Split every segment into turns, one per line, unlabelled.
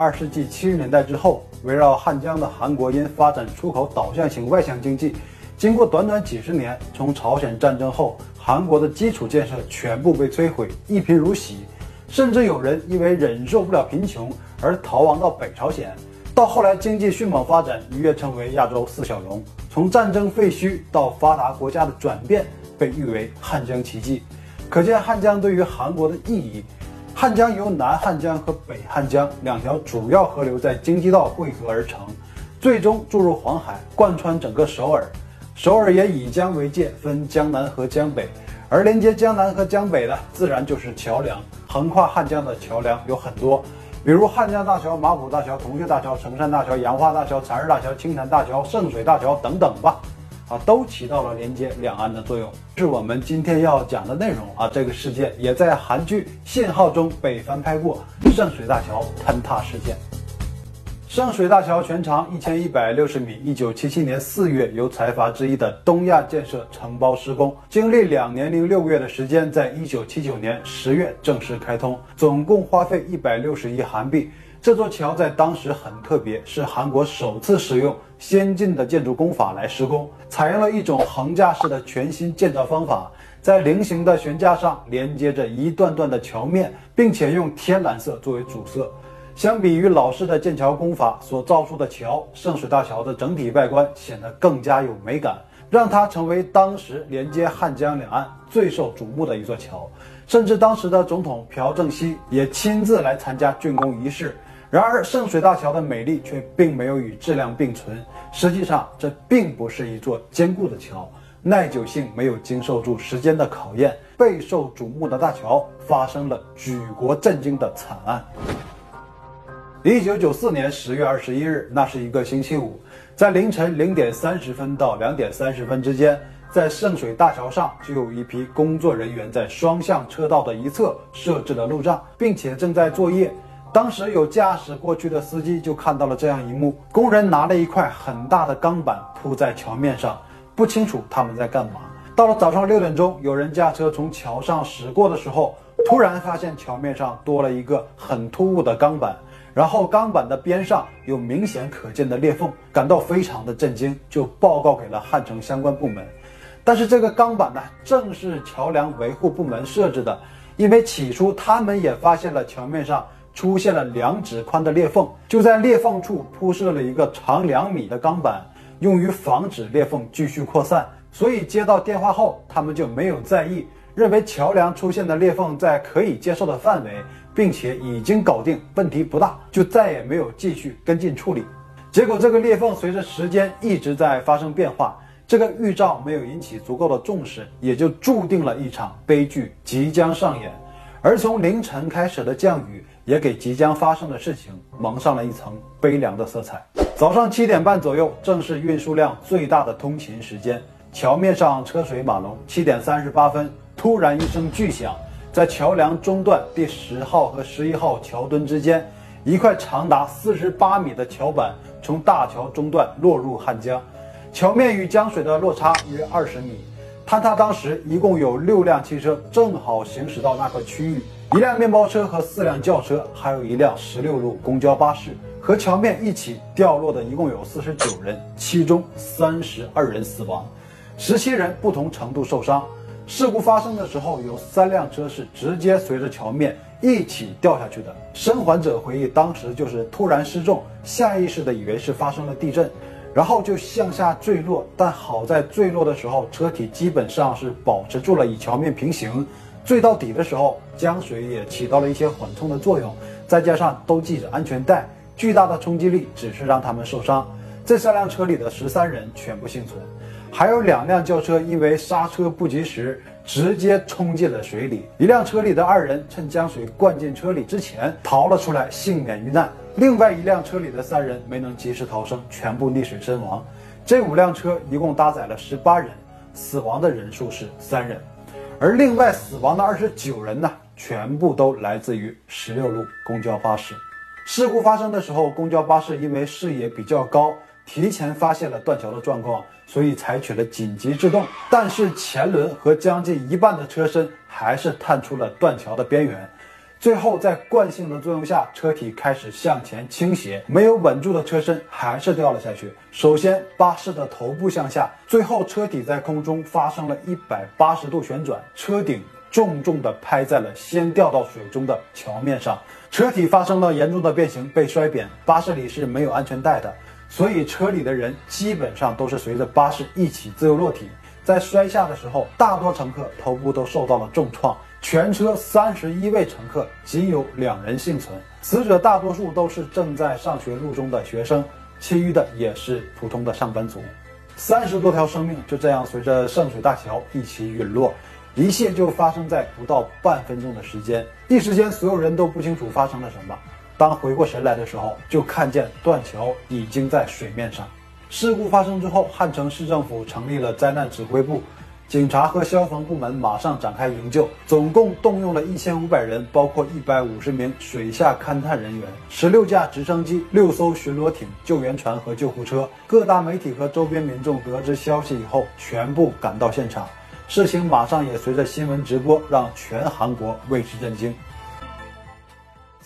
二世纪七十年代之后，围绕汉江的韩国因发展出口导向型外向经济，经过短短几十年，从朝鲜战争后，韩国的基础建设全部被摧毁，一贫如洗，甚至有人因为忍受不了贫穷而逃亡到北朝鲜。到后来，经济迅猛发展，一跃成为亚洲四小龙。从战争废墟到发达国家的转变，被誉为汉江奇迹。可见汉江对于韩国的意义。汉江由南汉江和北汉江两条主要河流在京畿道汇合而成，最终注入黄海，贯穿整个首尔。首尔也以江为界，分江南和江北，而连接江南和江北的，自然就是桥梁。横跨汉江的桥梁有很多，比如汉江大桥、马浦大桥、铜雀大桥、成山大桥、杨花大桥、残日大桥、青潭大桥、圣水大桥等等吧。啊，都起到了连接两岸的作用，是我们今天要讲的内容啊。这个事件也在韩剧《信号》中被翻拍过，圣水大桥坍塌事件。圣水大桥全长一千一百六十米，一九七七年四月由财阀之一的东亚建设承包施工，经历两年零六个月的时间，在一九七九年十月正式开通，总共花费一百六十亿韩币。这座桥在当时很特别，是韩国首次使用先进的建筑工法来施工，采用了一种横架式的全新建造方法，在菱形的悬架上连接着一段段的桥面，并且用天蓝色作为主色。相比于老式的建桥工法所造出的桥，圣水大桥的整体外观显得更加有美感，让它成为当时连接汉江两岸最受瞩目的一座桥。甚至当时的总统朴正熙也亲自来参加竣工仪式。然而，圣水大桥的美丽却并没有与质量并存。实际上，这并不是一座坚固的桥，耐久性没有经受住时间的考验。备受瞩目的大桥发生了举国震惊的惨案。一九九四年十月二十一日，那是一个星期五，在凌晨零点三十分到两点三十分之间，在圣水大桥上就有一批工作人员在双向车道的一侧设置了路障，并且正在作业。当时有驾驶过去的司机就看到了这样一幕：工人拿了一块很大的钢板铺在桥面上，不清楚他们在干嘛。到了早上六点钟，有人驾车从桥上驶过的时候，突然发现桥面上多了一个很突兀的钢板，然后钢板的边上有明显可见的裂缝，感到非常的震惊，就报告给了汉城相关部门。但是这个钢板呢，正是桥梁维护部门设置的，因为起初他们也发现了桥面上。出现了两指宽的裂缝，就在裂缝处铺设了一个长两米的钢板，用于防止裂缝继续扩散。所以接到电话后，他们就没有在意，认为桥梁出现的裂缝在可以接受的范围，并且已经搞定，问题不大，就再也没有继续跟进处理。结果这个裂缝随着时间一直在发生变化，这个预兆没有引起足够的重视，也就注定了一场悲剧即将上演。而从凌晨开始的降雨。也给即将发生的事情蒙上了一层悲凉的色彩。早上七点半左右，正是运输量最大的通勤时间，桥面上车水马龙。七点三十八分，突然一声巨响，在桥梁中段第十号和十一号桥墩之间，一块长达四十八米的桥板从大桥中段落入汉江，桥面与江水的落差约二十米。坍塌当时，一共有六辆汽车正好行驶到那个区域。一辆面包车和四辆轿车，还有一辆十六路公交巴士，和桥面一起掉落的一共有四十九人，其中三十二人死亡，十七人不同程度受伤。事故发生的时候，有三辆车是直接随着桥面一起掉下去的。生还者回忆，当时就是突然失重，下意识的以为是发生了地震，然后就向下坠落。但好在坠落的时候，车体基本上是保持住了与桥面平行。坠到底的时候，江水也起到了一些缓冲的作用，再加上都系着安全带，巨大的冲击力只是让他们受伤。这三辆车里的十三人全部幸存，还有两辆轿车因为刹车不及时，直接冲进了水里。一辆车里的二人趁江水灌进车里之前逃了出来，幸免于难。另外一辆车里的三人没能及时逃生，全部溺水身亡。这五辆车一共搭载了十八人，死亡的人数是三人。而另外死亡的二十九人呢，全部都来自于十六路公交巴士。事故发生的时候，公交巴士因为视野比较高，提前发现了断桥的状况，所以采取了紧急制动。但是前轮和将近一半的车身还是探出了断桥的边缘。最后在惯性的作用下，车体开始向前倾斜，没有稳住的车身还是掉了下去。首先，巴士的头部向下，最后车体在空中发生了一百八十度旋转，车顶重重地拍在了先掉到水中的桥面上，车体发生了严重的变形，被摔扁。巴士里是没有安全带的，所以车里的人基本上都是随着巴士一起自由落体。在摔下的时候，大多乘客头部都受到了重创。全车三十一位乘客，仅有两人幸存。死者大多数都是正在上学路中的学生，其余的也是普通的上班族。三十多条生命就这样随着圣水大桥一起陨落，一切就发生在不到半分钟的时间。一时间，所有人都不清楚发生了什么。当回过神来的时候，就看见断桥已经在水面上。事故发生之后，汉城市政府成立了灾难指挥部。警察和消防部门马上展开营救，总共动用了一千五百人，包括一百五十名水下勘探人员、十六架直升机、六艘巡逻艇、救援船和救护车。各大媒体和周边民众得知消息以后，全部赶到现场。事情马上也随着新闻直播，让全韩国为之震惊。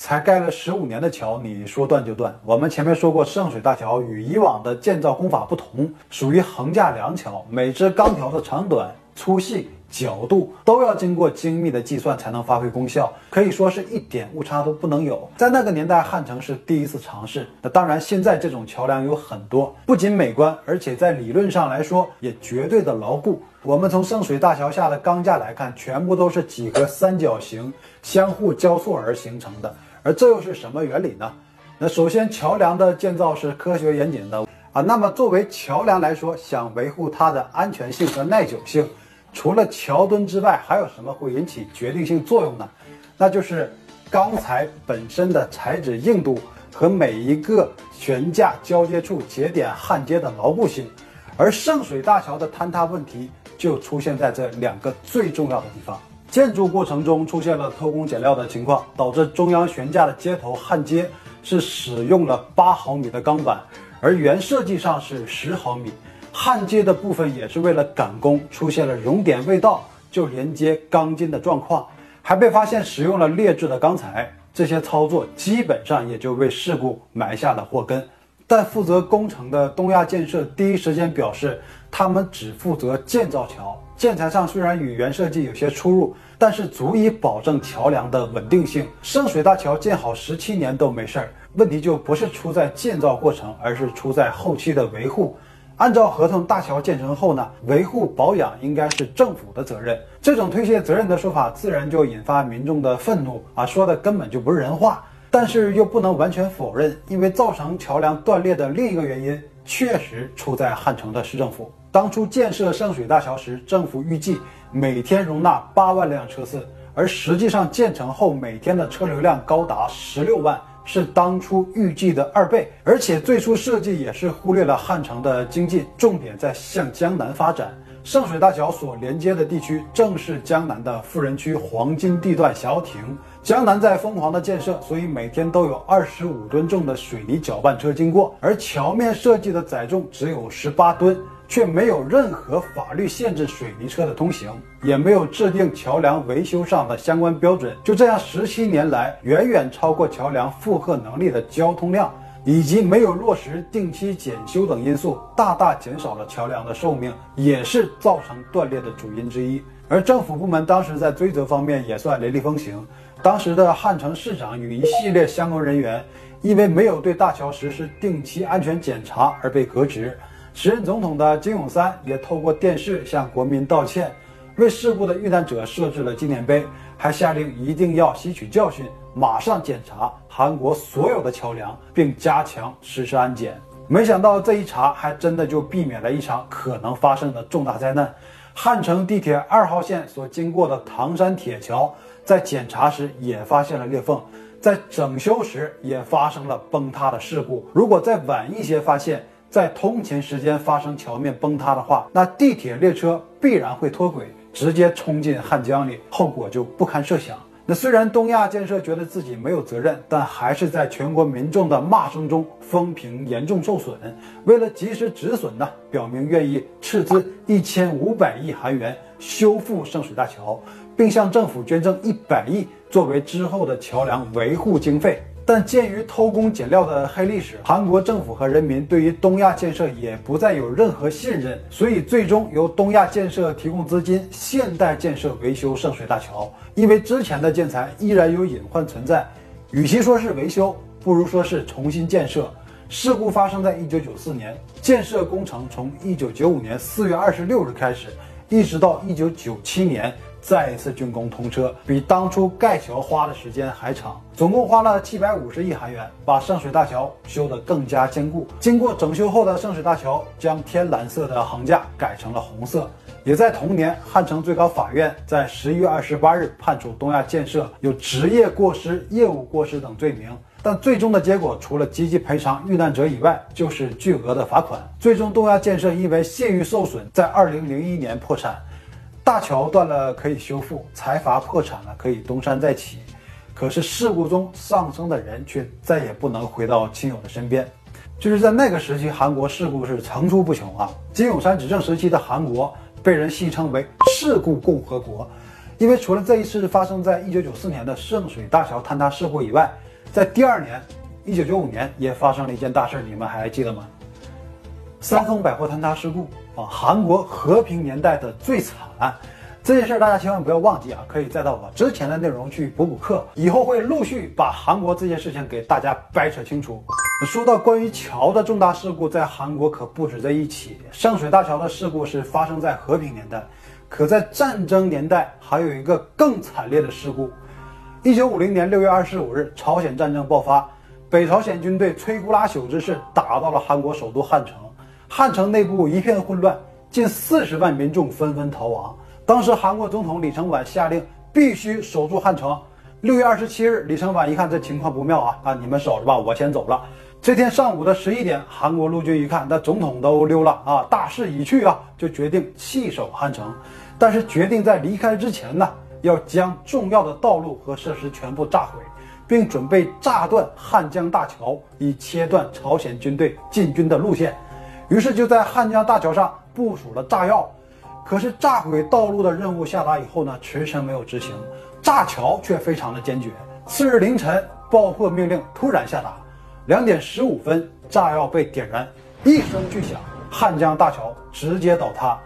才盖了十五年的桥，你说断就断。我们前面说过，圣水大桥与以往的建造工法不同，属于横架梁桥，每支钢条的长短、粗细、角度都要经过精密的计算才能发挥功效，可以说是一点误差都不能有。在那个年代，汉城是第一次尝试。那当然，现在这种桥梁有很多，不仅美观，而且在理论上来说也绝对的牢固。我们从圣水大桥下的钢架来看，全部都是几何三角形相互交错而形成的。而这又是什么原理呢？那首先，桥梁的建造是科学严谨的啊。那么，作为桥梁来说，想维护它的安全性和耐久性，除了桥墩之外，还有什么会引起决定性作用呢？那就是钢材本身的材质硬度和每一个悬架交接处节点焊接的牢固性。而圣水大桥的坍塌问题就出现在这两个最重要的地方。建筑过程中出现了偷工减料的情况，导致中央悬架的接头焊接是使用了八毫米的钢板，而原设计上是十毫米。焊接的部分也是为了赶工，出现了熔点未到就连接钢筋的状况，还被发现使用了劣质的钢材。这些操作基本上也就为事故埋下了祸根。但负责工程的东亚建设第一时间表示，他们只负责建造桥。建材上虽然与原设计有些出入，但是足以保证桥梁的稳定性。圣水大桥建好十七年都没事儿，问题就不是出在建造过程，而是出在后期的维护。按照合同，大桥建成后呢，维护保养应该是政府的责任。这种推卸责任的说法，自然就引发民众的愤怒啊！说的根本就不是人话。但是又不能完全否认，因为造成桥梁断裂的另一个原因，确实出在汉城的市政府。当初建设圣水大桥时，政府预计每天容纳八万辆车次，而实际上建成后每天的车流量高达十六万，是当初预计的二倍。而且最初设计也是忽略了汉城的经济重点在向江南发展，圣水大桥所连接的地区正是江南的富人区黄金地段小亭。江南在疯狂的建设，所以每天都有二十五吨重的水泥搅拌车经过，而桥面设计的载重只有十八吨。却没有任何法律限制水泥车的通行，也没有制定桥梁维修上的相关标准。就这样，十七年来，远远超过桥梁负荷能力的交通量，以及没有落实定期检修等因素，大大减少了桥梁的寿命，也是造成断裂的主因之一。而政府部门当时在追责方面也算雷厉风行，当时的汉城市长与一系列相关人员，因为没有对大桥实施定期安全检查而被革职。时任总统的金泳三也透过电视向国民道歉，为事故的遇难者设置了纪念碑，还下令一定要吸取教训，马上检查韩国所有的桥梁，并加强实施安检。没想到这一查，还真的就避免了一场可能发生的重大灾难。汉城地铁二号线所经过的唐山铁桥，在检查时也发现了裂缝，在整修时也发生了崩塌的事故。如果再晚一些发现，在通勤时间发生桥面崩塌的话，那地铁列车必然会脱轨，直接冲进汉江里，后果就不堪设想。那虽然东亚建设觉得自己没有责任，但还是在全国民众的骂声中，风评严重受损。为了及时止损呢，表明愿意斥资一千五百亿韩元修复圣水大桥，并向政府捐赠一百亿，作为之后的桥梁维护经费。但鉴于偷工减料的黑历史，韩国政府和人民对于东亚建设也不再有任何信任，所以最终由东亚建设提供资金，现代建设维修圣水大桥。因为之前的建材依然有隐患存在，与其说是维修，不如说是重新建设。事故发生在一九九四年，建设工程从一九九五年四月二十六日开始，一直到一九九七年。再一次竣工通车，比当初盖桥花的时间还长，总共花了七百五十亿韩元，把圣水大桥修得更加坚固。经过整修后的圣水大桥将天蓝色的横架改成了红色。也在同年，汉城最高法院在十一月二十八日判处东亚建设有职业过失、业务过失等罪名，但最终的结果除了积极赔偿遇难者以外，就是巨额的罚款。最终，东亚建设因为信誉受损，在二零零一年破产。大桥断了可以修复，财阀破产了可以东山再起，可是事故中丧生的人却再也不能回到亲友的身边。就是在那个时期，韩国事故是层出不穷啊。金永山执政时期的韩国被人戏称为“事故共和国”，因为除了这一次发生在1994年的圣水大桥坍塌事故以外，在第二年，1995年也发生了一件大事，你们还记得吗？三丰百货坍塌事故啊，韩国和平年代的最惨这件事，大家千万不要忘记啊！可以再到我之前的内容去补补课，以后会陆续把韩国这件事情给大家掰扯清楚。说到关于桥的重大事故，在韩国可不止这一起。圣水大桥的事故是发生在和平年代，可在战争年代还有一个更惨烈的事故。一九五零年六月二十五日，朝鲜战争爆发，北朝鲜军队摧枯拉朽之势打到了韩国首都汉城。汉城内部一片混乱，近四十万民众纷纷逃亡。当时韩国总统李承晚下令必须守住汉城。六月二十七日，李承晚一看这情况不妙啊啊，你们守着吧，我先走了。这天上午的十一点，韩国陆军一看，那总统都溜了啊，大势已去啊，就决定弃守汉城。但是决定在离开之前呢，要将重要的道路和设施全部炸毁，并准备炸断汉江大桥，以切断朝鲜军队进军的路线。于是就在汉江大桥上部署了炸药，可是炸毁道路的任务下达以后呢，迟迟没有执行，炸桥却非常的坚决。次日凌晨，爆破命令突然下达，两点十五分，炸药被点燃，一声巨响，汉江大桥直接倒塌。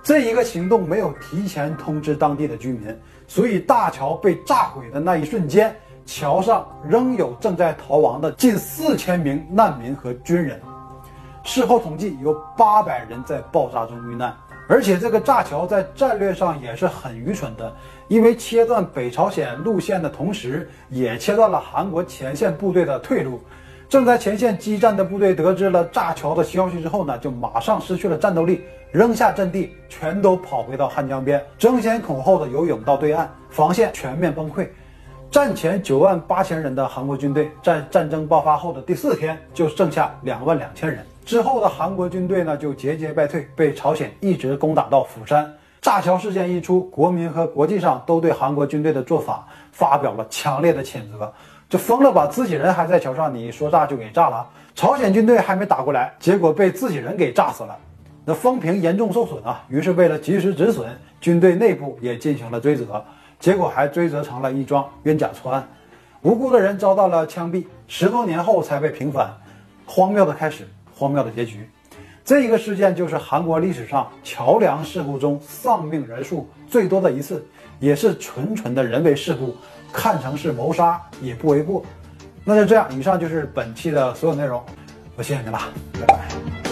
这一个行动没有提前通知当地的居民，所以大桥被炸毁的那一瞬间，桥上仍有正在逃亡的近四千名难民和军人。事后统计，有八百人在爆炸中遇难，而且这个炸桥在战略上也是很愚蠢的，因为切断北朝鲜路线的同时，也切断了韩国前线部队的退路。正在前线激战的部队得知了炸桥的消息之后呢，就马上失去了战斗力，扔下阵地，全都跑回到汉江边，争先恐后的游泳到对岸，防线全面崩溃。战前九万八千人的韩国军队，在战争爆发后的第四天，就剩下两万两千人。之后的韩国军队呢，就节节败退，被朝鲜一直攻打到釜山。炸桥事件一出，国民和国际上都对韩国军队的做法发表了强烈的谴责。这疯了吧？自己人还在桥上，你说炸就给炸了。朝鲜军队还没打过来，结果被自己人给炸死了，那风评严重受损啊。于是为了及时止损，军队内部也进行了追责，结果还追责成了一桩冤假错案，无辜的人遭到了枪毙，十多年后才被平反，荒谬的开始。荒谬的结局，这一个事件就是韩国历史上桥梁事故中丧命人数最多的一次，也是纯纯的人为事故，看成是谋杀也不为过。那就这样，以上就是本期的所有内容，我谢谢你了，拜拜。